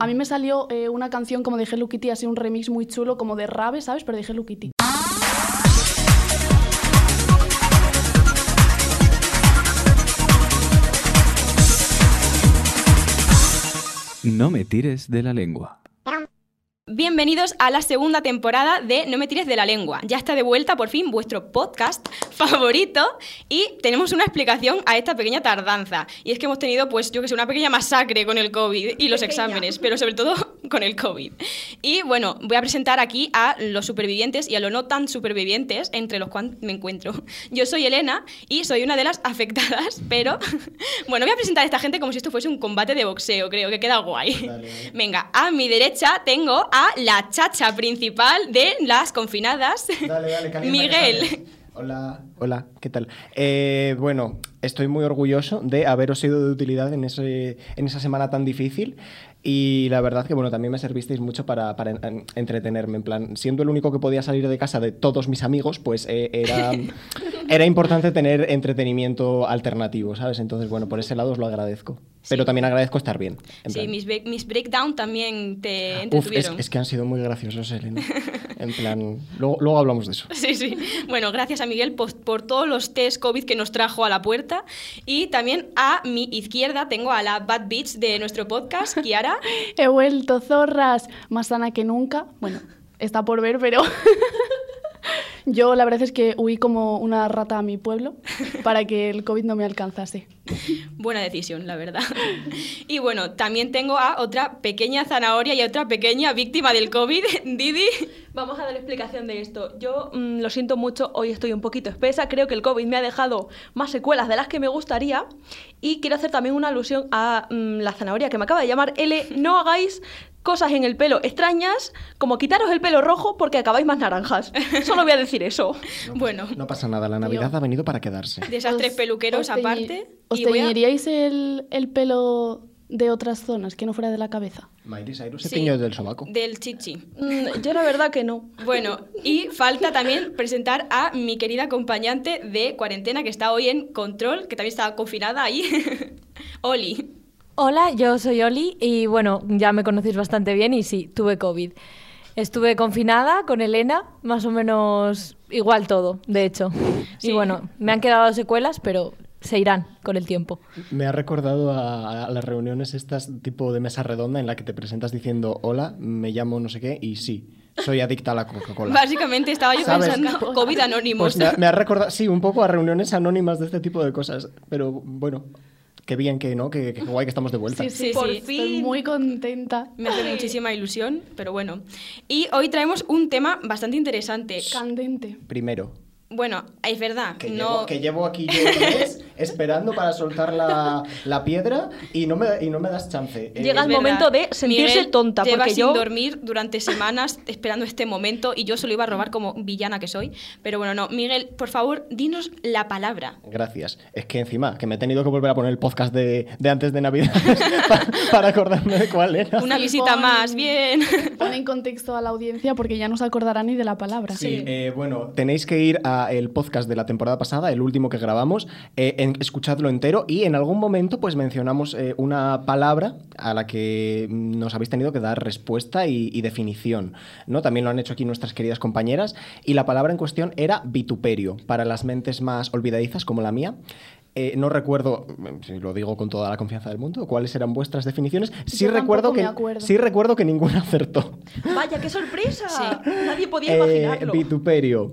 A mí me salió eh, una canción como de Hello Kitty, así un remix muy chulo, como de Rabe, ¿sabes? Pero de Hello Kitty. No me tires de la lengua. Bienvenidos a la segunda temporada de No me tires de la lengua. Ya está de vuelta por fin vuestro podcast favorito y tenemos una explicación a esta pequeña tardanza. Y es que hemos tenido, pues yo que sé, una pequeña masacre con el COVID y los exámenes, pero sobre todo con el COVID. Y bueno, voy a presentar aquí a los supervivientes y a los no tan supervivientes, entre los cuales me encuentro. Yo soy Elena y soy una de las afectadas, pero bueno, voy a presentar a esta gente como si esto fuese un combate de boxeo, creo que queda guay. Venga, a mi derecha tengo a la chacha principal de las confinadas, Dale, dale, calienta, Miguel. Hola, hola, ¿qué tal? Eh, bueno, estoy muy orgulloso de haberos sido de utilidad en, ese, en esa semana tan difícil y la verdad que, bueno, también me servisteis mucho para, para en- entretenerme, en plan, siendo el único que podía salir de casa de todos mis amigos, pues eh, era, era importante tener entretenimiento alternativo, ¿sabes? Entonces, bueno, por ese lado os lo agradezco. Pero también agradezco estar bien. en Sí, plan. mis, mis breakdown también te Uf, es, entretuvieron. es que han sido muy graciosos, Elena. En plan, luego, luego hablamos de eso. Sí, sí. Bueno, gracias a Miguel por, por todos los test COVID que nos trajo a la puerta. Y también a mi izquierda tengo a la Bad Bitch de nuestro podcast, Kiara. He vuelto, zorras, más sana que nunca. Bueno, está por ver, pero yo la verdad es que huí como una rata a mi pueblo para que el COVID no me alcanzase. Buena decisión, la verdad. Y bueno, también tengo a otra pequeña zanahoria y a otra pequeña víctima del COVID, Didi. Vamos a dar explicación de esto. Yo mm, lo siento mucho, hoy estoy un poquito espesa, creo que el COVID me ha dejado más secuelas de las que me gustaría y quiero hacer también una alusión a mm, la zanahoria que me acaba de llamar L. No hagáis cosas en el pelo extrañas como quitaros el pelo rojo porque acabáis más naranjas. Solo voy a decir eso. Bueno, No pasa nada, la Navidad ha venido para quedarse. desastres Os- peluqueros os aparte. ¿Os voy a- teñiríais el, el pelo de otras zonas que no fuera de la cabeza? Miley Cyrus se Sí. tiñó del sobaco. Del chichi. Mm, yo la verdad que no. Bueno, y falta también presentar a mi querida acompañante de cuarentena que está hoy en control, que también está confinada ahí, Oli. Hola, yo soy Oli y bueno, ya me conocéis bastante bien y sí, tuve COVID. Estuve confinada con Elena, más o menos igual todo, de hecho. Sí. Y bueno, me han quedado secuelas, pero se irán con el tiempo. Me ha recordado a, a las reuniones estas tipo de mesa redonda en la que te presentas diciendo hola, me llamo no sé qué y sí, soy adicta a la Coca-Cola. Básicamente estaba yo ¿Sabes? pensando COVID anónimos. Pues me ha, me ha recordado, sí, un poco a reuniones anónimas de este tipo de cosas, pero bueno, qué bien que, ¿no? Que, que guay que estamos de vuelta. Sí, sí, Por sí. Estoy fin. muy contenta. Me hace muchísima ilusión, pero bueno. Y hoy traemos un tema bastante interesante. Candente. Primero, Bueno, es verdad, que, no... llevo, que llevo aquí yo esperando para soltar la, la piedra y no me, y no me das chance. Llega el momento de sentirse Miguel tonta, lleva porque sin yo- dormir durante semanas esperando este momento y yo se lo iba a robar como villana que soy. Pero bueno, no. Miguel, por favor, dinos la palabra. Gracias. Es que encima, que me he tenido que volver a poner el podcast de, de antes de Navidad para, para acordarme de cuál era. Una visita pon- más, bien. Pon en contexto a la audiencia porque ya no se acordará ni de la palabra. Sí, eh, bueno, tenéis que ir al podcast de la temporada pasada, el último que grabamos, eh, en- escuchadlo entero y en algún momento pues mencionamos eh, una palabra a la que nos habéis tenido que dar respuesta y, y definición, ¿no? También lo han hecho aquí nuestras queridas compañeras y la palabra en cuestión era vituperio, para las mentes más olvidadizas como la mía. Eh, no recuerdo, si lo digo con toda la confianza del mundo, cuáles eran vuestras definiciones. Sí Yo recuerdo que sí recuerdo que ninguna acertó. Vaya, qué sorpresa. Sí. Nadie podía Eh, imaginarlo. vituperio.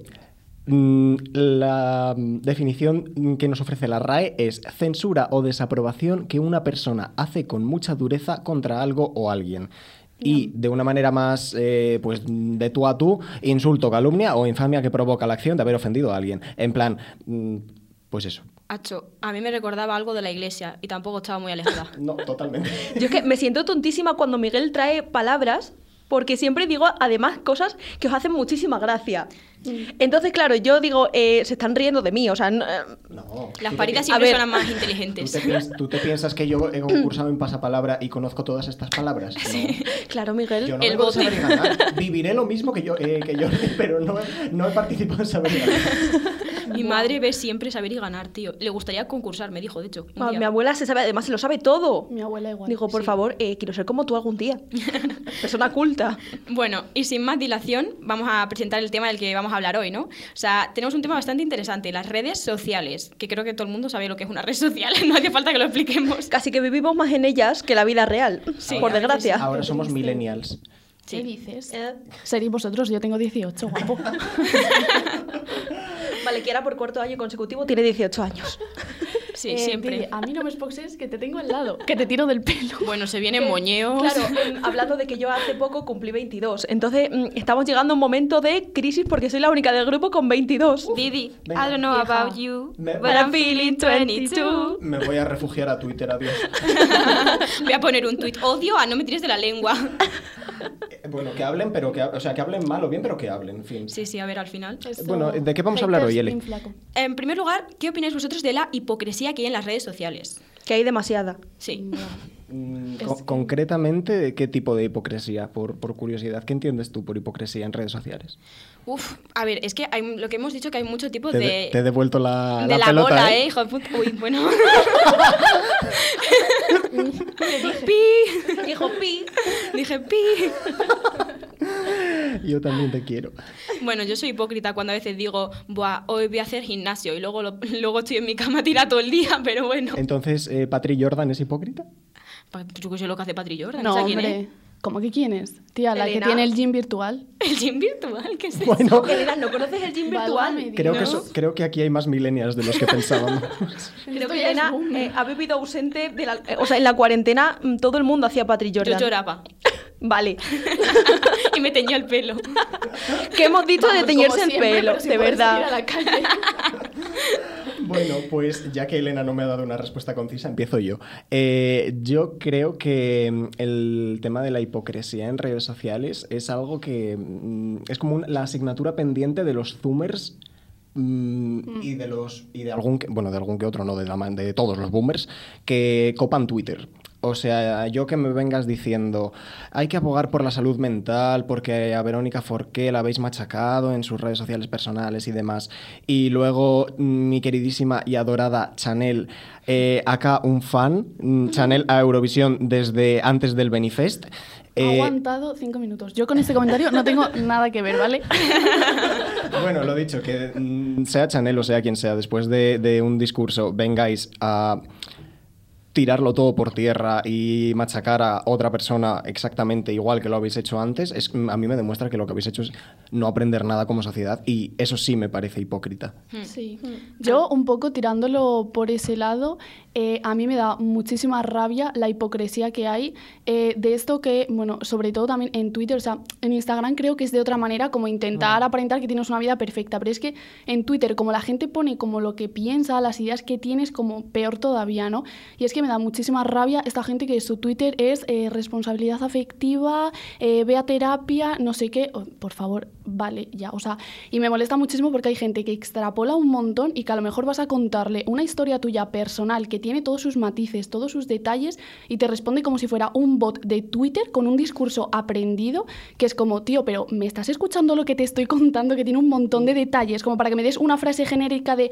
Mm, La mm, definición que nos ofrece la RAE es censura o desaprobación que una persona hace con mucha dureza contra algo o alguien. Y de una manera más, eh, pues, de tú a tú, insulto, calumnia o infamia que provoca la acción de haber ofendido a alguien. En plan, mm, pues eso. Acho, a mí me recordaba algo de la iglesia y tampoco estaba muy alejada. No, totalmente. Yo es que me siento tontísima cuando Miguel trae palabras porque siempre digo además cosas que os hacen muchísima gracia. Entonces, claro, yo digo, eh, se están riendo de mí, o sea, no- eh, No. Las ¿Tú te paridas siempre ver. son las más ¿Tú inteligentes. te, piens- tú te piensas que yo he concursado en pasapalabra y conozco todas estas palabras? No. claro, Miguel. El Yo no de bote. saber ganar. Viviré lo mismo que yo, eh, que yo pero no, no he participado en saber ganar. Mi madre ve siempre saber y ganar, tío. Le gustaría concursar, me dijo, de hecho. Ah. Mi abuela se sabe, además se lo sabe todo. Mi abuela igual. Digo, por sí. favor, eh, quiero ser como tú algún día. Persona culta. Bueno, y sin más dilación, vamos a presentar el tema del que vamos a hablar hoy, ¿no? O sea, tenemos un tema bastante interesante, las redes sociales, que creo que todo el mundo sabe lo que es una red social, no hace falta que lo expliquemos. Casi que vivimos más en ellas que la vida real. Sí, por desgracia. Ahora somos millennials. ¿Qué dices? Eh, Seréis vosotros, yo tengo 18, guapo. Vale, que ahora por cuarto año consecutivo tiene 18 años. Sí, Eh, siempre. dile, a mí no me espoxes que te tengo al lado, que te tiro del pelo. Bueno, se vienen moñeos. Claro, em, hablando de que yo hace poco cumplí 22. Entonces, mm, estamos llegando a un momento de crisis porque soy la única del grupo con 22. Didi, Venga. I don't know Vieja. about you, Me- but I'm feeling 22. Me voy a refugiar a Twitter, adiós. Voy a poner un tuit. Odio a no me tires de la lengua. Bueno, que hablen, pero que, o sea, que hablen mal o bien, pero que hablen, en fin. Sí, sí, a ver, al final. Eso- Bueno, ¿de qué vamos a hablar hoy, Eli? En primer lugar, ¿qué opináis vosotros de la hipocresía que hay en las redes sociales? Que hay demasiada. Sí. Mm, Es co- que- Concretamente, ¿qué tipo de hipocresía? Por, por curiosidad, ¿qué entiendes tú por hipocresía en redes sociales? Uf, a ver, es que hay, lo que hemos dicho que hay muchos tipos Te, de... de- te he devuelto la, de la la, pelota, bola, ¿eh? ¿eh? hijo de puta. Uy, bueno. pi. Dijo pi. Dije pi. Yo también te quiero. Bueno, yo soy hipócrita cuando a veces digo, Buah, hoy voy a hacer gimnasio y luego, lo- luego estoy en mi cama tirada todo el día, pero bueno. Entonces, eh, ¿Patri Jordan es hipócrita? Pa- Yo qué sé lo que hace Patri Jordan. No, ¿esa quién hombre. es? ¿Cómo que quién es? Tía, la Elena. que tiene el gym virtual. El gym virtual, ¿qué es eso? Bueno, Elena, ¿no conoces el gym virtual? Creo que, eso- creo que aquí hay más millennials de los que pensábamos. Creo que Elena eh, ha vivido ausente de la... eh, o sea, en la cuarentena mm, todo el mundo hacía Patri Jordan. Yo lloraba. Vale. y me teñía el pelo. ¿Qué hemos dicho de teñirse el siempre, pelo? pero si de verdad. a la calle. Bueno, pues ya que Elena no me ha dado una respuesta concisa, empiezo yo. Eh, yo creo que mm, el tema de la hipocresía en redes sociales es algo que mm, es como un- la asignatura pendiente de los zoomers mm, y de los y de algún que- bueno de algún que otro no de la de todos los boomers que copan Twitter. O sea, yo que me vengas diciendo, hay que abogar por la salud mental porque a Verónica Forqué la habéis machacado en sus redes sociales personales y demás. Y luego mm, mi queridísima y adorada Chanel, eh, acá un fan, mm, Chanel a Eurovisión desde antes del Benifest. Ha Eh, aguantado cinco minutos. Yo con este comentario no tengo nada que ver, ¿vale? Bueno, lo dicho, que mm, sea Chanel o sea quien sea, después de, de un discurso vengáis a tirarlo todo por tierra y machacar a otra persona exactamente igual que lo habéis hecho antes, es, a mí me demuestra que lo que habéis hecho es no aprender nada como sociedad y eso sí me parece hipócrita. Sí. Yo un poco tirándolo por ese lado, eh, a mí me da muchísima rabia la hipocresía que hay eh, de esto que, bueno, sobre todo también en Twitter, o sea, en Instagram creo que es de otra manera como intentar aparentar que tienes una vida perfecta, pero es que en Twitter como la gente pone como lo que piensa, las ideas que tienes, como peor todavía, ¿no? Y es que me da muchísima rabia esta gente que su Twitter es eh, responsabilidad afectiva, eh, ve a terapia, no sé qué, Oh, por favor, vale, ya, o sea, y me molesta muchísimo porque hay gente que extrapola un montón y que a lo mejor vas a contarle una historia tuya personal que tiene todos sus matices, todos sus detalles y te responde como si fuera un bot de Twitter con un discurso aprendido que es como, tío, pero ¿me estás escuchando lo que te estoy contando que tiene un montón de detalles como para que me des una frase genérica de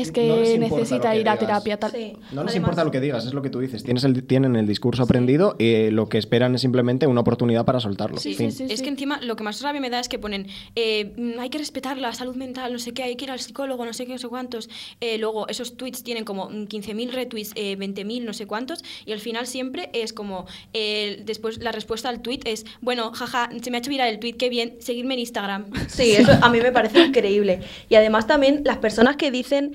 es que No les importa necesita lo que ir a digas. terapia tal. Sí. No les Además- importa lo que digas, es lo que tú dices. Tienes el, tienen el discurso aprendido y lo que esperan es simplemente una oportunidad para soltarlo. Sí, Fin. sí, es que encima lo que más rabia me da es que ponen eh, mm, hay que respetar la salud mental, no sé qué, hay que ir al psicólogo, no sé qué, no sé cuántos. Eh, luego esos tweets tienen como mm, 15.000 retweets, eh, 20.000, no sé cuántos, y al final siempre es como eh, después la respuesta al tweet es bueno, jaja, se me ha hecho viral el tweet, qué bien, seguirme en Instagram. Sí, eso a mí me parece increíble. Y además también las personas que dicen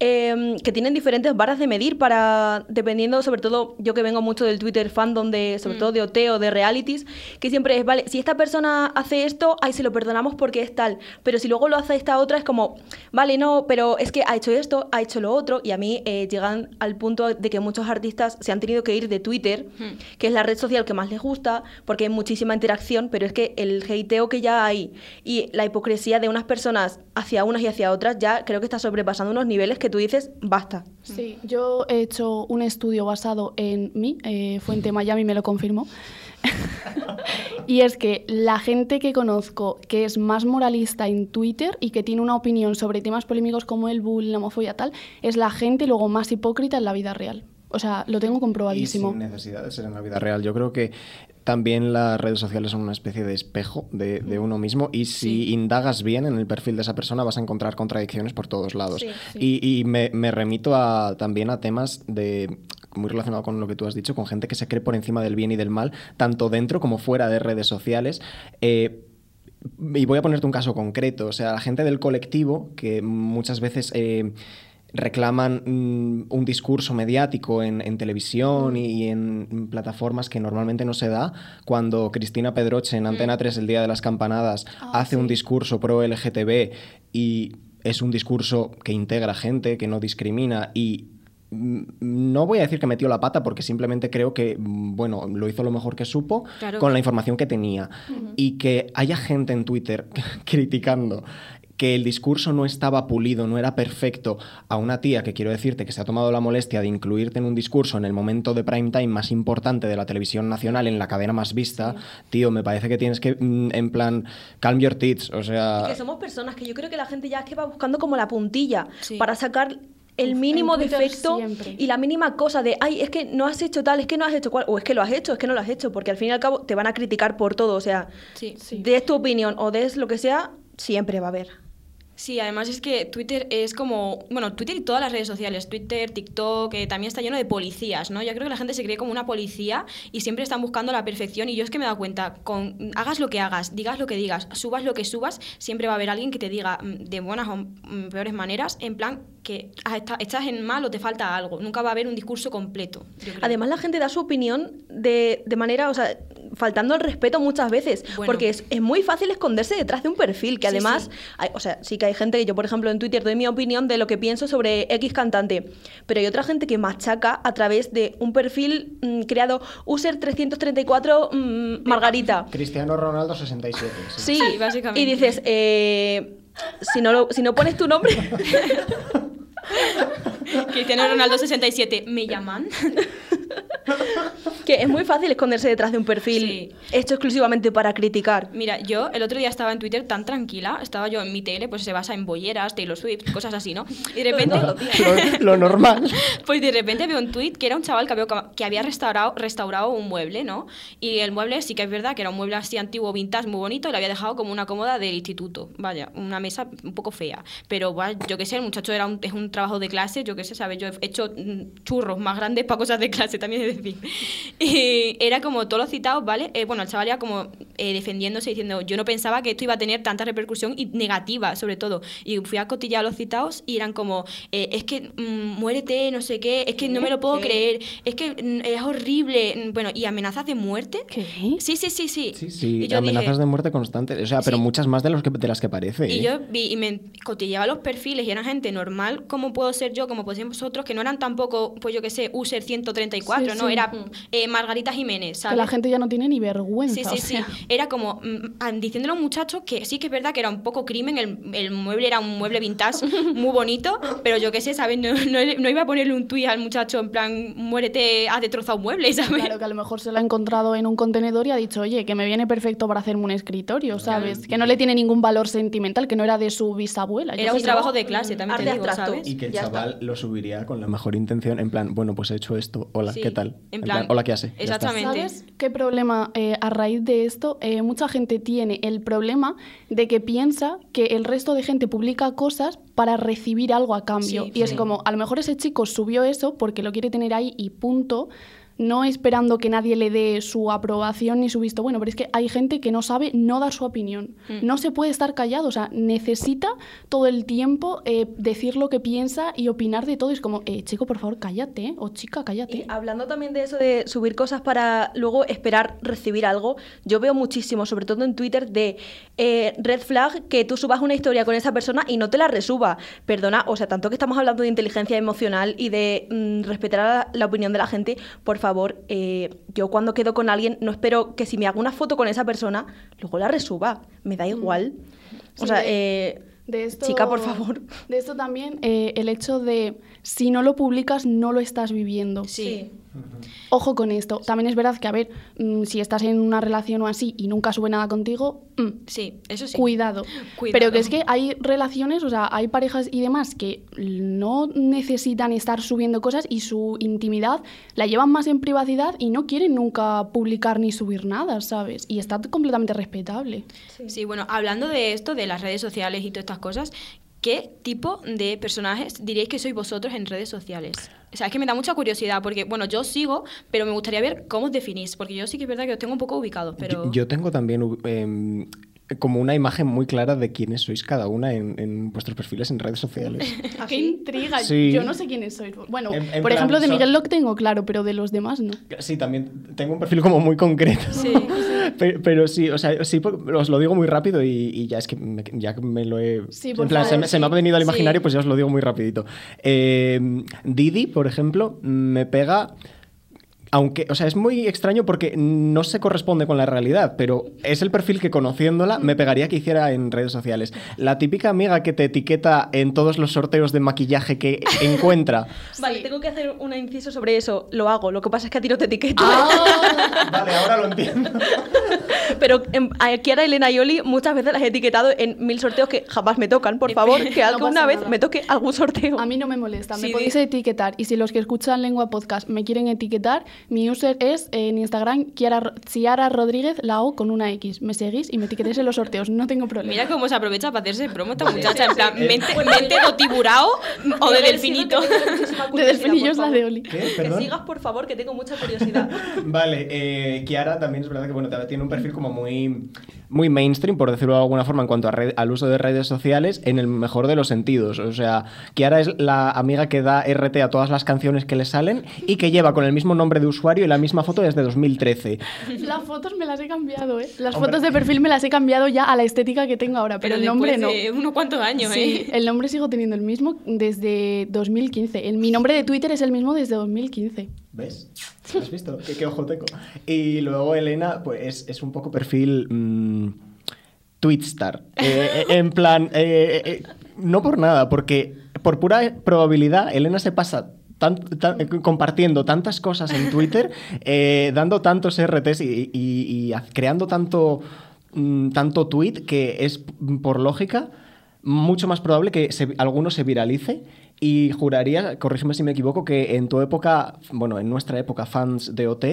eh, que tienen diferentes barras de medir para, dependiendo, sobre todo yo que vengo mucho del Twitter fandom, de, sobre todo de OT o de realities, que siempre es, vale, si esta persona hace esto, ay, se lo perdonamos porque es tal. Pero si luego lo hace esta otra, es como, vale, no, pero es que ha hecho esto, ha hecho lo otro. Y a mí eh, llegan al punto de que muchos artistas se han tenido que ir de Twitter, que es la red social que más les gusta, porque hay muchísima interacción, pero es que el hateo que ya hay y la hipocresía de unas personas hacia unas y hacia otras ya creo que está sobrepasando unos niveles que tú dices, basta. Sí, yo he hecho un estudio basado en mí, eh, Fuente Miami me lo confirmó. Y es que la gente que conozco que es más moralista en Twitter y que tiene una opinión sobre temas polémicos como el bullying, la homofobia tal, es la gente luego más hipócrita en la vida real. O sea, lo tengo Y comprobadísimo. sin necesidad de ser en la vida real. Yo creo que también las redes sociales son una especie de espejo de, de uno mismo y si Sí. indagas bien en el perfil de esa persona vas a encontrar contradicciones por todos lados. Sí, sí. Y, y me, me remito a, también a temas de muy relacionado con lo que tú has dicho, con gente que se cree por encima del bien y del mal, tanto dentro como fuera de redes sociales. Eh, y voy a ponerte un caso concreto, o sea, la gente del colectivo que muchas veces eh, reclaman mm, un discurso mediático en, en televisión y, y en plataformas que normalmente no se da, cuando Cristina Pedroche en Antena 3 el día de las campanadas Ah, hace un discurso pro LGTB y es un discurso que integra gente, que no discrimina y mm, no voy a decir que metió la pata porque simplemente creo que, mm, bueno, lo hizo lo mejor que supo Claro. con la información que tenía. Y que haya gente en Twitter criticando que el discurso no estaba pulido, no era perfecto, a una tía que quiero decirte que se ha tomado la molestia de incluirte en un discurso en el momento de prime time más importante de la televisión nacional, en la cadena más vista, tío, me parece que tienes que, mm, en plan, calm your tits, o sea... Y que somos personas que yo creo que la gente ya es que va buscando como la puntilla Sí. para sacar el mínimo defecto siempre. y la mínima cosa de, ay, es que no has hecho tal, es que no has hecho cual, o es que lo has hecho, es que no lo has hecho, porque al fin y al cabo te van a criticar por todo, o sea, Sí. Sí. des tu opinión o des lo que sea, siempre va a haber. Sí, además es que Twitter es como, bueno, Twitter y todas las redes sociales, Twitter, TikTok, eh, también está lleno de policías, ¿no? Yo creo que la gente se cree como una policía y siempre están buscando la perfección y yo es que me he dado cuenta, con hagas lo que hagas, digas lo que digas, subas lo que subas, siempre va a haber alguien que te diga mm, de buenas o mm, peores maneras, en plan que ah, está- estás en mal o te falta algo, nunca va a haber un discurso completo. Además, la gente da su opinión de, de manera, o sea, faltando el respeto muchas veces. Bueno. Porque es, es muy fácil esconderse detrás de un perfil, que Sí, además, sí. hay- o sea, sí que hay gente que yo, por ejemplo, en Twitter doy mi opinión de lo que pienso sobre X cantante, pero hay otra gente que machaca a través de un perfil mm, creado user 334 mm, Margarita. Cristiano Ronaldo 67. Sí, Sí, básicamente. Y dices, eh, si, no lo- si no pones tu nombre, Cristiano Ronaldo 67, ¿me llaman? que es muy fácil esconderse detrás de un perfil Sí. hecho exclusivamente para criticar. Mira, yo el otro día estaba en Twitter tan tranquila, estaba yo en mi tele, pues se basa en bolleras, Taylor Swift, cosas así, ¿no? Y de repente, lo, lo normal. pues de repente veo un tweet que era un chaval que había, que había restaurado, restaurado un mueble, ¿no? Y el mueble sí que es verdad que era un mueble así antiguo, vintage, muy bonito, y lo había dejado como una cómoda del instituto. Vaya, una mesa un poco fea. Pero bueno, yo qué sé, el muchacho era un, es un trabajo de clase, yo qué sé, ¿sabes? Yo he hecho mm, churros más grandes para cosas de clase, también de decir. Y era como todos los citados, ¿vale? Eh, bueno, el chaval era como eh, defendiéndose, diciendo, yo no pensaba que esto iba a tener tanta repercusión y negativa, sobre todo. Y fui a cotillar a los citados y eran como, eh, es que mm, muérete, no sé qué, es que no me lo puedo ¿Qué? creer, es que mm, es horrible. Mm, Bueno, y amenazas de muerte. ¿Qué? Sí, sí, sí, sí. Sí, sí, Y yo amenazas dije- de muerte constantes. O sea, pero Sí. muchas más de, los que, de las que parece. y ¿eh? yo vi y me cotilleaba los perfiles y era gente normal, como puedo ser yo, como podéis vosotros, que no eran tampoco, pues yo que sé, user 134, Sí, ¿no? sí. Era eh, Margarita Jiménez, ¿sabes? Que la gente ya no tiene ni vergüenza. Sí, sí, o sí. sea. Era como mm, ah, diciéndole a un muchacho que sí que es verdad que era un poco crimen, el, el mueble era un mueble vintage muy bonito, pero yo qué sé, ¿sabes? No, no, no iba a ponerle un tuit al muchacho en plan, muérete, has destrozado un mueble, ¿sabes? Claro, que a lo mejor se lo ha encontrado en un contenedor y ha dicho, oye, que me viene perfecto para hacerme un escritorio, ¿sabes? Que no le tiene ningún valor sentimental, que no era de su bisabuela. Era qué un trabajo de clase, también te digo. ¿sabes? Y que el Ya chaval lo subiría con la mejor intención, en plan, bueno, pues he hecho esto, hola, Sí, ¿qué tal? en plan, hola, ¿qué hace? Exactamente. ¿Sabes qué problema eh, a raíz de esto? Eh, mucha gente tiene el problema de que piensa que el resto de gente publica cosas para recibir algo a cambio. Sí, y es como, a lo mejor ese chico subió eso porque lo quiere tener ahí y punto. No esperando que nadie le dé su aprobación ni su visto bueno, pero es que hay gente que no sabe no dar su opinión. Mm. No se puede estar callado, o sea, necesita todo el tiempo eh, decir lo que piensa y opinar de todo. Es como, eh, chico, por favor, cállate, ¿eh? o chica, cállate. Y hablando también de eso de subir cosas para luego esperar recibir algo, yo veo muchísimo, sobre todo en Twitter, de eh, red flag que tú subas una historia con esa persona y no te la resuba. Perdona, o sea, tanto que estamos hablando de inteligencia emocional y de mm, respetar la opinión de la gente, por favor, eh, yo cuando quedo con alguien no espero que si me hago una foto con esa persona, luego la resuba. Me da igual. O sea, de- eh, De esto, Chica, por favor. De esto también, eh, el hecho de si no lo publicas, no lo estás viviendo. Sí. Ojo con esto. También es verdad que, a ver, mm, si estás en una relación o así y nunca sube nada contigo, mm, Sí, eso sí. Cuidado. Cuidado. Pero que es que hay relaciones, o sea, hay parejas y demás que no necesitan estar subiendo cosas y su intimidad la llevan más en privacidad y no quieren nunca publicar ni subir nada, ¿sabes? Y está completamente respetable. Sí, bueno, hablando de esto, de las redes sociales y todas estas cosas, ¿qué tipo de personajes diríais que sois vosotros en redes sociales? O sea, es que me da mucha curiosidad, porque, bueno, yo sigo, pero me gustaría ver cómo os definís, porque yo sí que es verdad que os tengo un poco ubicados, pero... Yo, yo tengo también em, como una imagen muy clara de quiénes sois cada una en, en vuestros perfiles en redes sociales. ¡Qué intriga! Sí. Yo no sé quiénes sois. Bueno, En- en por plan, ejemplo, de Miguel lo tengo claro, pero de los demás no. Sí, también tengo un perfil como muy concreto. Sí. Pero, pero sí, o sea, sí, por- os lo digo muy rápido y, y ya es que me, ya que me lo he... Sí, por en plan, se, favor, me, se me ha venido al Sí. imaginario, pues ya os lo digo muy rapidito. Eh, Didi, por ejemplo, me pega... Aunque, o sea, es muy extraño porque no se corresponde con la realidad, pero es el perfil que conociéndola me pegaría que hiciera en redes sociales. La típica amiga que te etiqueta en todos los sorteos de maquillaje que encuentra. Vale, tengo que hacer un inciso sobre eso. Lo hago. Lo que pasa es que a ti no te etiqueto. Vale, ahora lo entiendo. Pero em, a Kiara, Elena y Oli muchas veces las he etiquetado en mil sorteos que jamás me tocan. Por favor, que alguna vez nada. me toque algún sorteo. A mí no me molesta, me podéis etiquetar. Y si los que escuchan Lengua Podcast me quieren etiquetar, mi user es eh, en Instagram Kiara, Ciara Rodríguez, la O con una X. Me seguís y me etiquetéis en los sorteos, no tengo problema. Mira cómo se aprovecha para hacerse promo esta muchacha, en plan, mente, mente de tiburao o de delfinito. de Delfinillo es la de Oli. ¿Qué? Que sigas, por favor, que tengo mucha curiosidad. Vale, eh, Kiara también es verdad que bueno, tiene un perfil como muy, muy mainstream, por decirlo de alguna forma, en cuanto a red- al uso de redes sociales, en el mejor de los sentidos. O sea, Kiara es la amiga que da RT a todas las canciones que le salen y que lleva con el mismo nombre de usuario y la misma foto desde 2013. Las fotos me las he cambiado, ¿eh? Las Hombre. fotos de perfil me las he cambiado ya a la estética que tengo ahora, pero, el nombre no. de unos cuantos años, Sí, ¿eh? el nombre sigo teniendo el mismo desde 2015. El, mi nombre de Twitter es el mismo desde 2015. ¿Ves? ¿Has visto? ¿Qué, qué ojo tengo? Y luego Elena, pues es, es un poco perfil mm, Twitstar. Eh, eh, en plan, eh, eh, no por nada, porque por pura probabilidad Elena se pasa eh, compartiendo tantas cosas en Twitter, eh, dando tantos RTs y, creando tanto, mm, tanto tweet que es, mm, por lógica, mucho más probable que se- alguno se viralice y juraría, corrígeme si me equivoco, que en tu época, bueno, en nuestra época, fans de OT,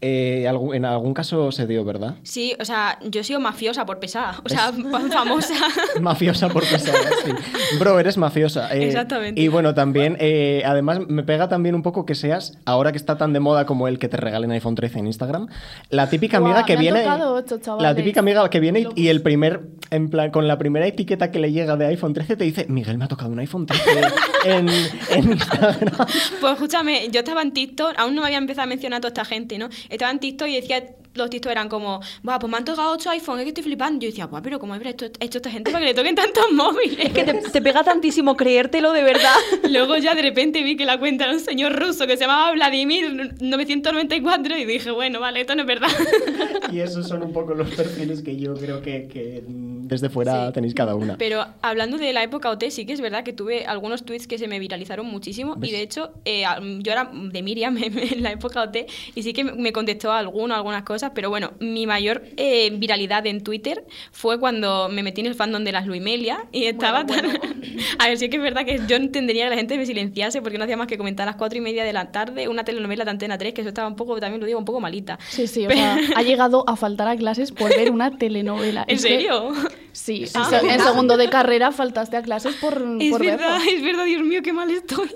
eh, en algún caso se dio, ¿verdad? Sí, o sea, yo he sido mafiosa por pesada, o sea, fa- famosa. Mafiosa por pesada, sí. Bro, eres mafiosa. eh, Exactamente. Y bueno, también, eh, además, me pega también un poco que seas, ahora que está tan de moda como el que te regalen iPhone 13 en Instagram, la típica amiga que viene. ocho, la típica amiga que viene y, y el primer, en plan, con la primera etiqueta que le llega de iPhone 13 te dice, Miguel, me ha tocado un iPhone 13 en, en Instagram. Pues escúchame, yo estaba en TikTok, aún no había empezado a mencionar a toda esta gente, ¿no? Estaba en TikTok y decía, los TikTok eran como, Buah, pues me han tocado 8 iPhones, es que estoy flipando. Yo decía, Buah, pero ¿cómo habrá hecho, hecho esta gente para que le toquen tantos móviles? Es que te, te pega tantísimo creértelo de verdad. Luego ya de repente vi que la cuenta era un señor ruso que se llamaba Vladimir 994 y dije, bueno, vale, esto no es verdad. Y esos son un poco los perfiles que yo creo que, que, desde fuera Sí. tenéis cada una. Pero hablando de la época OT, sí que es verdad que tuve algunos tweets que se me viralizaron muchísimo. ¿Ves? Y de hecho, eh, yo era de Miriam en la época OT y sí que me contestó alguno, algunas cosas. Pero bueno, mi mayor eh, viralidad en Twitter fue cuando me metí en el fandom de las Luimelia y estaba tan. a ver, sí que es verdad que yo entendería que la gente me silenciase porque no hacía más que comentar a las cuatro y media de la tarde una telenovela de Antena 3, que eso estaba un poco, también lo digo, un poco malita. Sí, sí, o sea, ha llegado a faltar a clases por ver una telenovela. ¿En Es que- serio? sí, sí, Ah. en segundo de carrera faltaste a clases por, Es por verdad, verla. es verdad, Dios mío, qué mal estoy.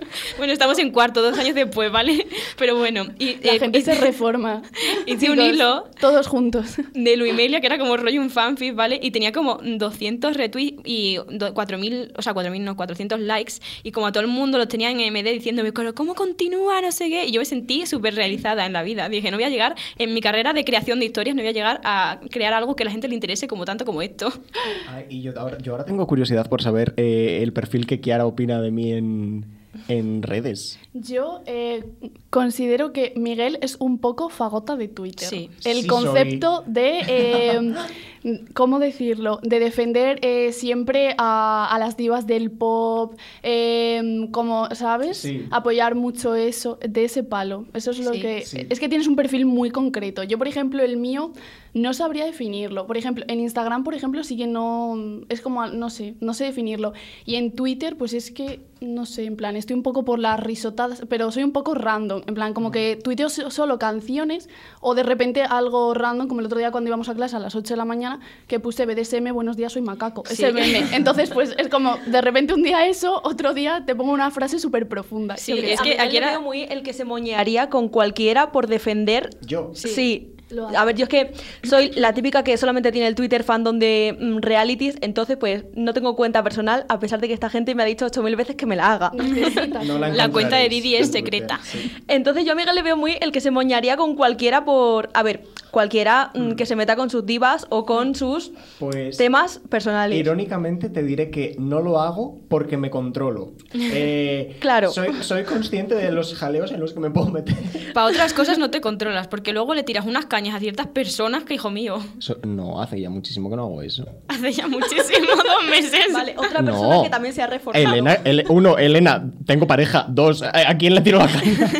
Bueno, estamos en cuarto, dos años después, ¿vale? Pero bueno, y, La eh, gente se hice- reforma. hice un hilo Todos juntos. de Luimelia, que era como rollo un fanfic, ¿vale? Y tenía como 200 retweets y do- 4.000, o sea, 4.000 no, 400 likes. Y como a todo el mundo los tenía en MD diciéndome, "Pero, ¿cómo continúa? No sé qué. Y yo me sentí súper realizada en la vida. Dije, no voy a llegar, en mi carrera de creación de historias, no voy a llegar a crear algo que a la gente le interese como tanto como esto. Ay, y yo ahora, yo ahora tengo curiosidad por saber eh, el perfil que Kiara opina de mí en, en redes. Yo eh, considero que Miguel es un poco fagota de Twitter. Sí. El Sí concepto de... eh, ¿cómo decirlo? De defender eh, siempre a, a las divas del pop, eh, como, ¿sabes? Sí. Apoyar mucho eso, de ese palo. Eso es lo Sí, que... sí. Es que tienes un perfil muy concreto. Yo, por ejemplo, el mío no sabría definirlo. Por ejemplo, en Instagram, por ejemplo, sí que no... Es como, no sé, no sé definirlo. Y en Twitter, pues es que, no sé, en plan, estoy un poco por las risotadas, pero soy un poco random. En plan, como que tuiteo so- solo canciones o de repente algo random, como el otro día cuando íbamos a clase a las 8 de la mañana, que puse BDSM, buenos días, soy macaco. Sí. Ese meme. Entonces, pues es como, de repente un día eso, otro día te pongo una frase súper profunda. Sí, qué es que aquí le era- veo muy el que se moñearía con cualquiera por defender. Yo. Sí. A ver, yo es que soy la típica que solamente tiene el Twitter fandom de mm, realities, entonces pues no tengo cuenta personal, a pesar de que esta gente me ha dicho 8000 veces que me la haga. No La cuenta de Didi es secreta. sí. Entonces yo a Miguel le veo muy el que se moñaría con cualquiera por... A ver, cualquiera mm, que se meta con sus divas o con sus Pues temas personales. Irónicamente te diré que no lo hago porque me controlo. Eh, Claro. Soy, soy consciente de los jaleos en los que me puedo meter. Para otras cosas no te controlas, porque luego le tiras unas cañas a ciertas personas que, hijo mío, So- no, hace ya muchísimo que no hago eso. hace ya muchísimo, dos meses. Vale, otra persona No. que también se ha reforzado. Elena, Ele- uno, Elena, tengo pareja. Dos, ¿a a quién le tiro la caña?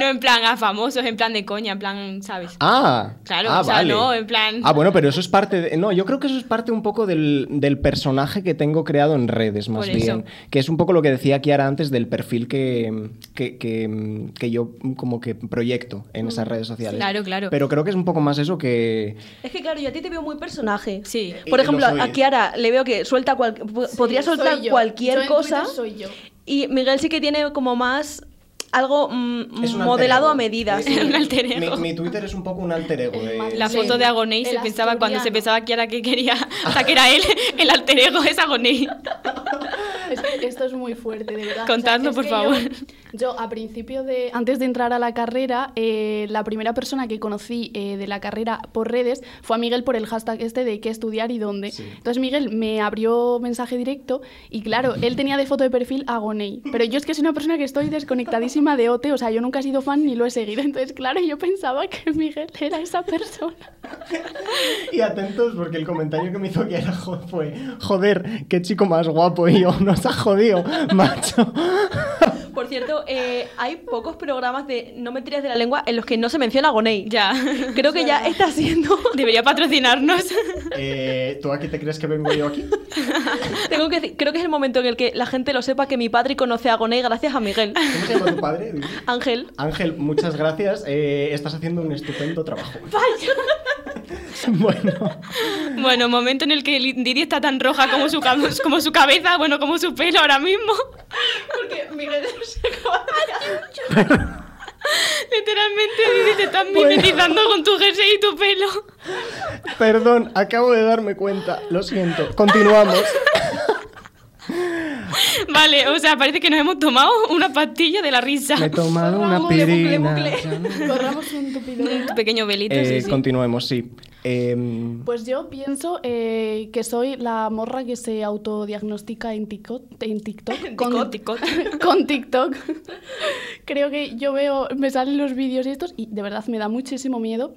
No en plan a famosos, en plan de coña, en plan, ¿sabes? Ah, Claro, ah, o sea, vale. no, en plan- Ah, bueno, pero eso es parte de... No, yo creo que eso es parte un poco del, del personaje que tengo creado en redes, más Por eso. bien. Que es un poco lo que decía Kiara antes del perfil que, que, que- que yo como que proyecto en esas redes sociales. Claro, claro. Pero creo que es un poco más eso que... Es que claro, yo a ti te veo muy personaje. Sí. Por Eh, ejemplo, a Kiara le veo que suelta cual- Sí, podría soy soltar yo. cualquier Yo en cosa. Twitter soy yo. Y Miguel sí que tiene como más algo mm, es un modelado a medida. Sí. Un alter ego. Mi, mi Twitter es un poco un alter ego. de- La Sí. foto de Agonei se pensaba cuando se pensaba que era que quería, o sea, que era él, el alter ego es Agonei. Es que esto es muy fuerte, de verdad. Contadnos, es por que favor. Yo, yo, a principio de, antes de entrar a la carrera, eh, la primera persona que conocí eh, de la carrera por redes fue a Miguel por el hashtag este de qué estudiar y dónde. Sí. Entonces Miguel me abrió mensaje directo y claro, él tenía de foto de perfil a Gonei. Pero yo es que soy una persona que estoy desconectadísima de OT, o sea, yo nunca he sido fan ni lo he seguido. Entonces, claro, yo pensaba que Miguel era esa persona. Y atentos porque el comentario que me hizo Kiara jo- fue joder, qué chico más guapo y yo nos ha jodido, macho. Por cierto, eh, hay pocos programas de No me tires de la lengua en los que no se menciona a Gonei. Ya. Creo que ya está siendo. Debería patrocinarnos. Eh, ¿Tú aquí te crees que vengo yo aquí? Tengo que decir, creo que es el momento en el que la gente lo sepa que mi padre conoce a Gonei gracias a Miguel. ¿Cómo se llama tu padre? Ángel. Ángel, muchas gracias. eh, estás haciendo un estupendo trabajo. bueno, Bueno, momento en el que Li- Didi está tan roja como su, como su cabeza, bueno, como su pelo ahora mismo. Porque Miguel. Literalmente Didi te estás Bueno. mimetizando con tu jersey y tu pelo. perdón, acabo de darme cuenta. Lo siento. Continuamos. Vale, o sea, parece que nos hemos tomado una pastilla de la risa. Me he tomado una Bucle, bucle, pirina. bucle. Corramos un tupido. Tu pequeño velito, Eh, sí, sí. Continuemos, sí. Em, Pues yo pienso eh, que soy la morra que se autodiagnostica en TikTok. En TikTok Con ticot. con TikTok. Creo que yo veo, me salen los vídeos estos y de verdad me da muchísimo miedo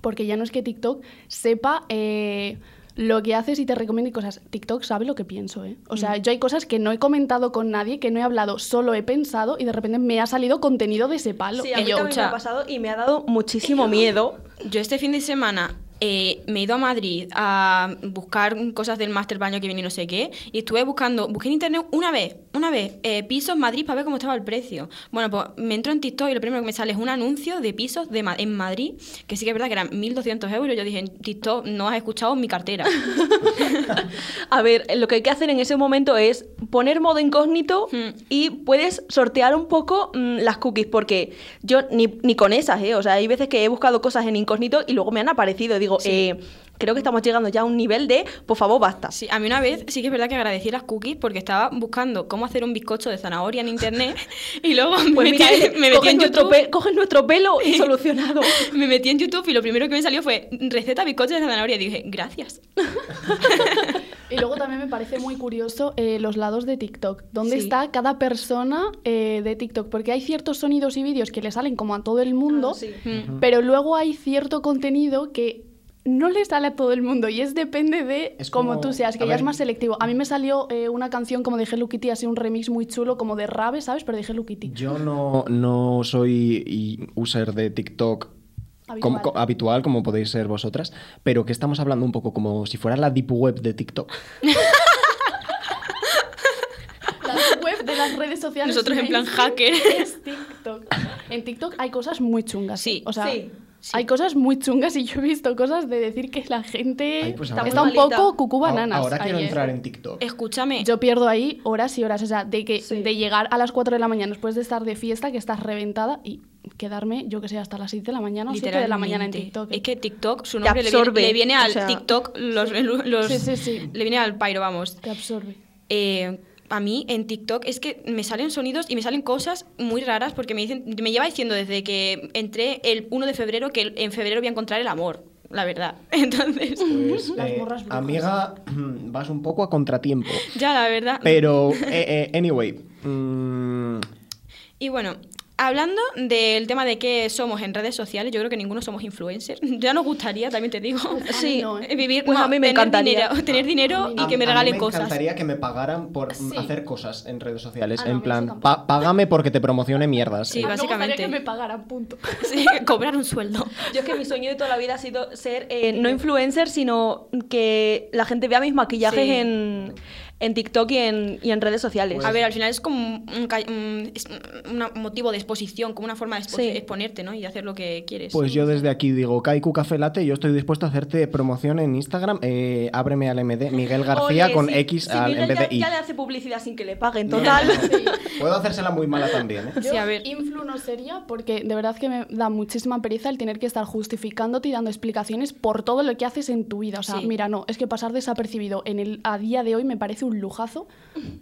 porque ya no es que TikTok sepa eh, lo que haces y te recomiende cosas. TikTok sabe lo que pienso, ¿eh? O sea, yo hay cosas que no he comentado con nadie, que no he hablado, solo he pensado y de repente me ha salido contenido de ese palo. Sí, a Y mí yo, también me ha pasado y me ha dado muchísimo miedo. Yo este fin de semana eh, me he ido a Madrid a buscar cosas del máster baño que viene y no sé qué, y estuve buscando, busqué en internet una vez, una vez, eh, pisos Madrid para ver cómo estaba el precio. Bueno, pues me entro en TikTok y lo primero que me sale es un anuncio de pisos de Ma- en Madrid, que sí que es verdad que eran 1.200 euros. Yo dije, en TikTok no has escuchado mi cartera. A ver, lo que hay que hacer en ese momento es poner modo incógnito Hmm. y puedes sortear un poco mm, las cookies, porque yo ni, ni con esas, ¿eh? O sea, hay veces que he buscado cosas en incógnito y luego me han aparecido. Digo, eh, creo que estamos llegando ya a un nivel de, por favor, basta. Sí, a mí una vez sí que es verdad que agradecí las cookies porque estaba buscando cómo hacer un bizcocho de zanahoria en internet y luego me Pues mira, me metí en nuestro YouTube. pe- coges nuestro pelo y solucionado. Me metí en YouTube y lo primero que me salió fue receta bizcocho de zanahoria. Y dije, gracias. Y luego también me parece muy curioso eh, los lados de TikTok. ¿Dónde Sí. está cada persona eh, de TikTok? Porque hay ciertos sonidos y vídeos que le salen como a todo el mundo, Ah, sí. Mm. pero luego hay cierto contenido que no le sale a todo el mundo y es depende de Es cómo como- tú seas, que ya es más selectivo. A mí me salió eh, una canción como de Hello Kitty, así un remix muy chulo, como de Rave, ¿sabes? Pero de Hello Kitty. Yo no, no soy user de TikTok como- Habitual. co- habitual, como podéis ser vosotras, pero que estamos hablando un poco como si fuera la deep web de TikTok. La web de las redes sociales. Nosotros en plan hacker. Es TikTok. En TikTok hay cosas muy chungas. Sí. ¿eh? O sea, Sí. Hay cosas muy chungas y yo he visto cosas de decir que la gente Ay, pues está, un poco cucú bananas. Ahora quiero entrar en TikTok. Escúchame. Yo pierdo ahí horas y horas, o sea, de que Sí. de llegar a las 4 de la mañana después de estar de fiesta, que estás reventada y quedarme, yo que sé, hasta las 6 de la mañana o 7 de la mañana en. TikTok. Es que TikTok, su nombre le viene, absorbe, le viene o al sea- TikTok, los, los- Sí, sí, sí. le viene al pairo, vamos. te absorbe. Eh, a mí en TikTok es que me salen sonidos y me salen cosas muy raras porque me dicen, me lleva diciendo desde que entré el 1 de febrero que en febrero voy a encontrar el amor, la verdad. Entonces, Pues, Las eh, amiga, vas un poco a contratiempo. ya la verdad. Pero, eh, eh, anyway. mm, Y bueno, hablando del tema de qué somos en redes sociales, yo creo que ninguno somos influencers. Ya nos gustaría, también te digo, Sí. no, ¿eh? vivir, Pues no, a mí me tener encantaría. dinero, tener dinero y a- que me regalen me cosas. encantaría que me pagaran por Sí. hacer cosas en redes sociales. Ah, en plan, pa- págame porque te promocione mierdas. Sí, me básicamente. que me pagaran, punto. Sí, cobrar un sueldo. Yo es que mi sueño de toda la vida ha sido ser eh, no influencer, sino que la gente vea mis maquillajes Sí. en, en TikTok y en, y en redes sociales. A ver, al final es como un, ca- un- es un motivo de exposición, como una forma de expo- Sí. exponerte, ¿no? Y hacer lo que quieres. Pues yo desde aquí digo, Kaiku Café Latte, yo estoy dispuesto a hacerte promoción en Instagram. Eh, ábreme al MD, Miguel García Oye, con si- X si al, en vez ya, de I. ya le hace publicidad sin que le paguen, No, total. no, no. Puedo hacérsela muy mala también, ¿eh? Yo, Sí, a ver. influ no sería porque de verdad que me da muchísima pereza el tener que estar justificándote y dando explicaciones por todo lo que haces en tu vida. O sea, Sí. mira, no, es que pasar desapercibido en el, a día de hoy me parece un lujazo.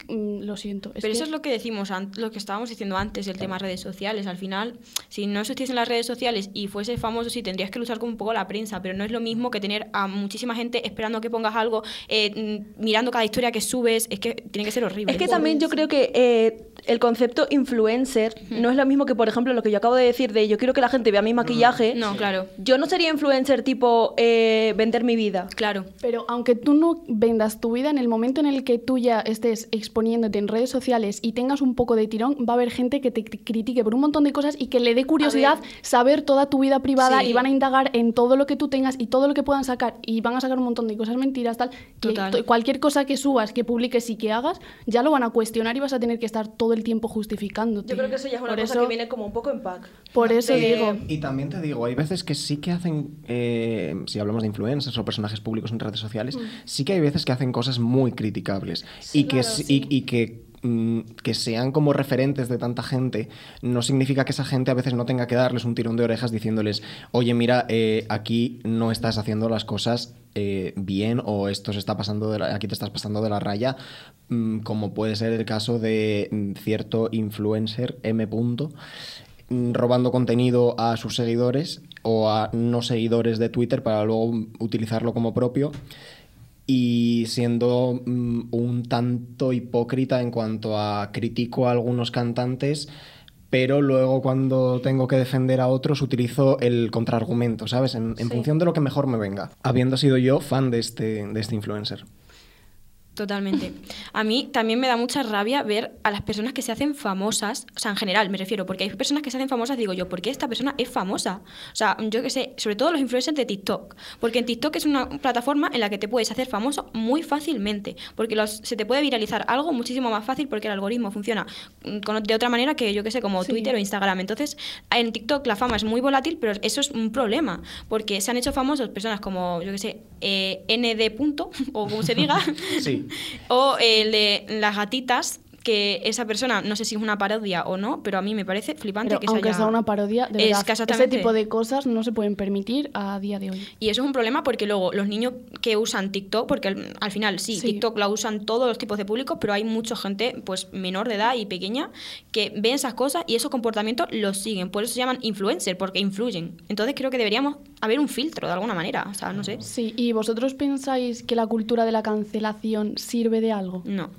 Mm, lo siento. Pero eso es lo que decimos, lo que estábamos diciendo antes, el tema redes sociales. Al final, si no existiesen las redes sociales y fuese famoso, sí tendrías que luchar con un poco la prensa, pero no es lo mismo que tener a muchísima gente esperando a que pongas algo, eh, mm, mirando cada historia que subes. Es que tiene que ser horrible. Es que también yo creo que eh, el concepto influencer no es lo mismo que, por ejemplo, lo que yo acabo de decir de yo quiero que la gente vea mi maquillaje. No, claro, Yo no sería influencer tipo eh, vender mi vida. claro. Pero aunque tú no vendas tu vida, en el momento en el que tú ya estés exponiéndote en redes sociales y tengas un poco de tirón, va a haber gente que te cri- critique por un montón de cosas y que le dé curiosidad saber toda tu vida privada Sí. y van a indagar en todo lo que tú tengas y todo lo que puedan sacar y van a sacar un montón de cosas mentiras, tal. que cualquier cosa que subas, que publiques y que hagas, ya lo van a cuestionar y vas a tener que estar todo el tiempo justificándote. Yo creo que eso ya es una Por cosa eso- que viene como un poco en pack. Por eso de- digo. Y también te digo, hay veces que sí que hacen, eh, si hablamos de influencers o personajes públicos en redes sociales, sí que hay veces que hacen cosas muy y, que, y, y que, mm, que sean como referentes de tanta gente no significa que esa gente a veces no tenga que darles un tirón de orejas diciéndoles, oye, mira, eh, aquí no estás haciendo las cosas eh, bien o esto se está pasando de la- aquí te estás pasando de la raya, mm, como puede ser el caso de mm, cierto influencer M. punto, robando contenido a sus seguidores o a no seguidores de Twitter para luego utilizarlo como propio y siendo mm, un tanto hipócrita en cuanto a critico a algunos cantantes pero luego cuando tengo que defender a otros utilizo el contraargumento, ¿sabes? En, en Sí. función de lo que mejor me venga, habiendo sido yo fan de este, de este influencer. Totalmente. A mí también me da mucha rabia ver a las personas que se hacen famosas, o sea, en general me refiero, porque hay personas que se hacen famosas, digo yo, ¿por qué esta persona es famosa? O sea, yo qué sé, sobre todo los influencers de TikTok, porque en TikTok es una plataforma en la que te puedes hacer famoso muy fácilmente, porque los- se te puede viralizar algo muchísimo más fácil porque el algoritmo funciona mm, con- de otra manera que yo qué sé, como Sí. Twitter o Instagram. Entonces, en TikTok la fama es muy volátil, pero eso es un problema, porque se han hecho famosos personas como, yo qué sé, eh, ND. punto, o como se diga. Sí. O el de las gatitas, que esa persona, no sé si es una parodia o no, pero a mí me parece flipante Pero que se aunque haya- sea una parodia, de verdad, ese tipo de cosas no se pueden permitir a día de hoy. Y eso es un problema porque luego los niños que usan TikTok, porque al, al final sí, Sí. TikTok la usan todos los tipos de públicos, pero hay mucha gente pues menor de edad y pequeña que ven esas cosas y esos comportamientos los siguen. Por eso se llaman influencer, porque influyen. Entonces creo que deberíamos haber un filtro de alguna manera. O sea, no sé. Sí, ¿y vosotros pensáis que la cultura de la cancelación sirve de algo? No.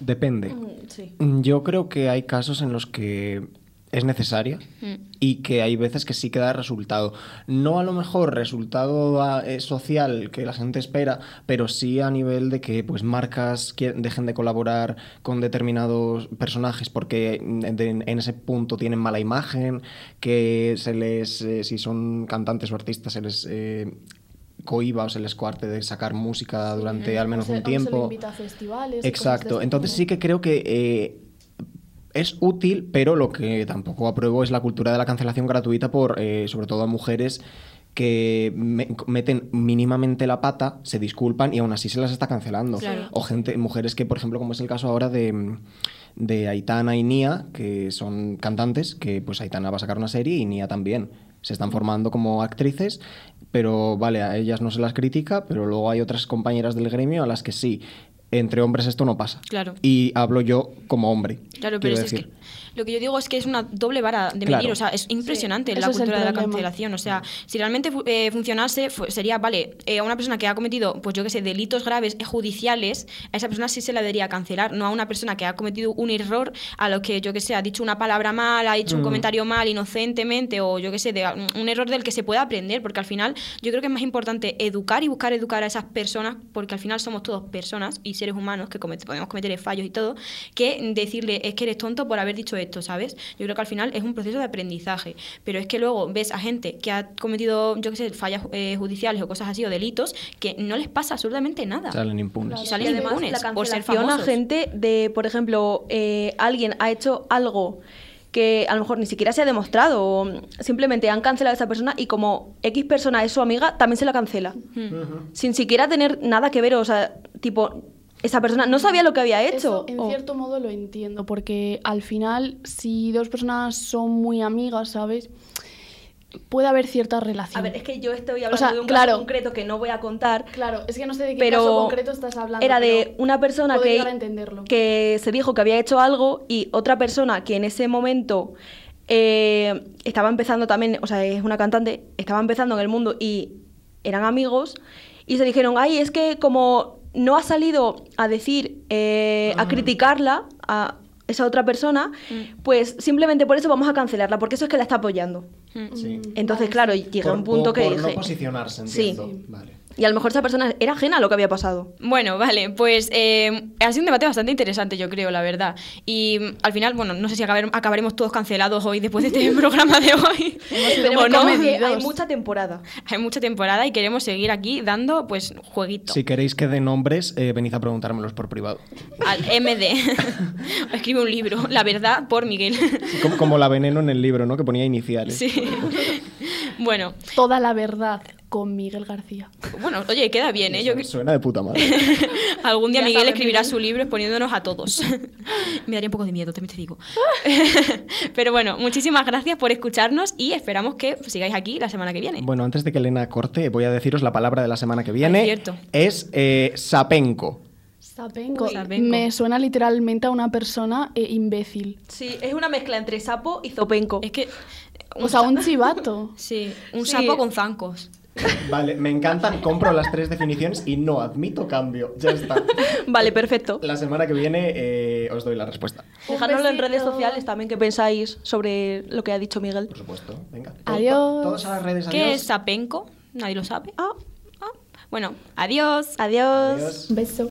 Depende. Mm, Sí. Mm, Yo creo que hay casos en los que es necesaria Mm. y que hay veces que sí que da resultado. No a lo mejor resultado ah, eh, social que la gente espera, pero sí a nivel de que pues marcas dejen de colaborar con determinados personajes porque en ese punto tienen mala imagen, que se les, eh, si son cantantes o artistas, se les... eh, cohiba o se les coarte de sacar música durante al menos O un se tiempo. invita a festivales Exacto. de Entonces este sí que creo que eh, es útil, pero lo que tampoco apruebo es la cultura de la cancelación gratuita por, eh, sobre todo a mujeres que me- meten mínimamente la pata, se disculpan y aún así se las está cancelando. Claro. O gente, mujeres que, por ejemplo, como es el caso ahora de, de Aitana y Nia, que son cantantes, que pues Aitana va a sacar una serie y Nia también. Se están formando como actrices, pero vale, a ellas no se las critica, pero luego hay otras compañeras del gremio a las que sí. Entre hombres esto no pasa. Claro. Y hablo yo como hombre. Claro, pero es decir. que lo que yo digo es que es una doble vara de medir, Claro. o sea, es impresionante Sí, la cultura de la cancelación, o sea, si realmente eh, funcionase, fu- sería, vale, eh, a una persona que ha cometido, pues yo que sé, delitos graves eh, judiciales, a esa persona sí se la debería cancelar, no a una persona que ha cometido un error, a lo que yo que sé, ha dicho una palabra mal, ha hecho Mm. un comentario mal inocentemente, o yo que sé, de, un- un error del que se pueda aprender, porque al final yo creo que es más importante educar y buscar educar a esas personas, porque al final somos todos personas y seres humanos que comete- podemos cometer fallos y todo, que decirle es que eres tonto por haber dicho esto, ¿sabes? Yo creo que al final es un proceso de aprendizaje, pero es que luego ves a gente que ha cometido, yo qué sé, fallas eh, judiciales o cosas así, o delitos, que no les pasa absolutamente nada. Salen impunes. Y Y salen además impunes por ser a famosos. gente de, por ejemplo, eh, alguien ha hecho algo que a lo mejor ni siquiera se ha demostrado, o simplemente han cancelado a esa persona y como X persona es su amiga, también se la cancela. Sin siquiera tener nada que ver, o sea, tipo, esa persona no sabía lo que había hecho. Eso, en o- cierto modo lo entiendo, porque al final, si dos personas son muy amigas, ¿sabes? Puede haber cierta relación. A ver, es que yo estoy hablando sea, de un claro. caso concreto que no voy a contar. Claro, es que no sé de qué pero caso concreto estás hablando. era de una persona que, que se dijo que había hecho algo y otra persona que en ese momento eh, estaba empezando también, o sea, es una cantante, estaba empezando en el mundo y eran amigos y se dijeron, ay, es que como no ha salido a decir, eh, a criticarla a esa otra persona, pues simplemente por eso vamos a cancelarla, porque eso es que la está apoyando. Sí. Entonces, claro, llega Por- un punto que por dije... no posicionarse, Sí. entiendo. Vale. Y a lo mejor esa persona era ajena a lo que había pasado. Bueno, vale, pues eh, ha sido un debate bastante interesante, yo creo, la verdad. Y mm, al final, bueno, no sé si acabar- acabaremos todos cancelados hoy después de este programa de hoy. O no. hay mucha temporada. Hay mucha temporada y queremos seguir aquí dando, pues, jueguito. Si queréis que dé nombres, eh, venid a preguntármelos por privado. Al MD. Escribe un libro, La verdad, por Miguel. Como, como la veneno en el libro, ¿no? Que ponía iniciales. sí. Bueno, Toda la verdad con Miguel García. bueno, oye, queda bien, ¿eh? Yo, Su- Suena de puta madre. algún día Ya Miguel escribirá Miguel. su libro exponiéndonos a todos. Me daría un poco de miedo, también te digo. Pero bueno, muchísimas gracias por escucharnos y esperamos que sigáis aquí la semana que viene. Bueno, antes de que Elena corte, voy a deciros la palabra de la semana que viene. Ah, cierto. Es eh, sapenco. Sapenco. Me suena literalmente a una persona eh, imbécil. Sí, es una mezcla entre sapo y zopenco. Es que... O sea, un chivato. Sí, un Sí. sapo con zancos. Vale, me encantan, compro las tres definiciones y no admito cambio. Ya está. Vale, perfecto. La semana que viene eh, os doy la respuesta. Dejadnoslo en redes sociales también qué pensáis sobre lo que ha dicho Miguel. Por supuesto. Venga. Adiós. Todos a las redes. ¿Qué adiós. es sapenco? Nadie lo sabe. Ah, Ah, Bueno, adiós. adiós. Adiós. Beso.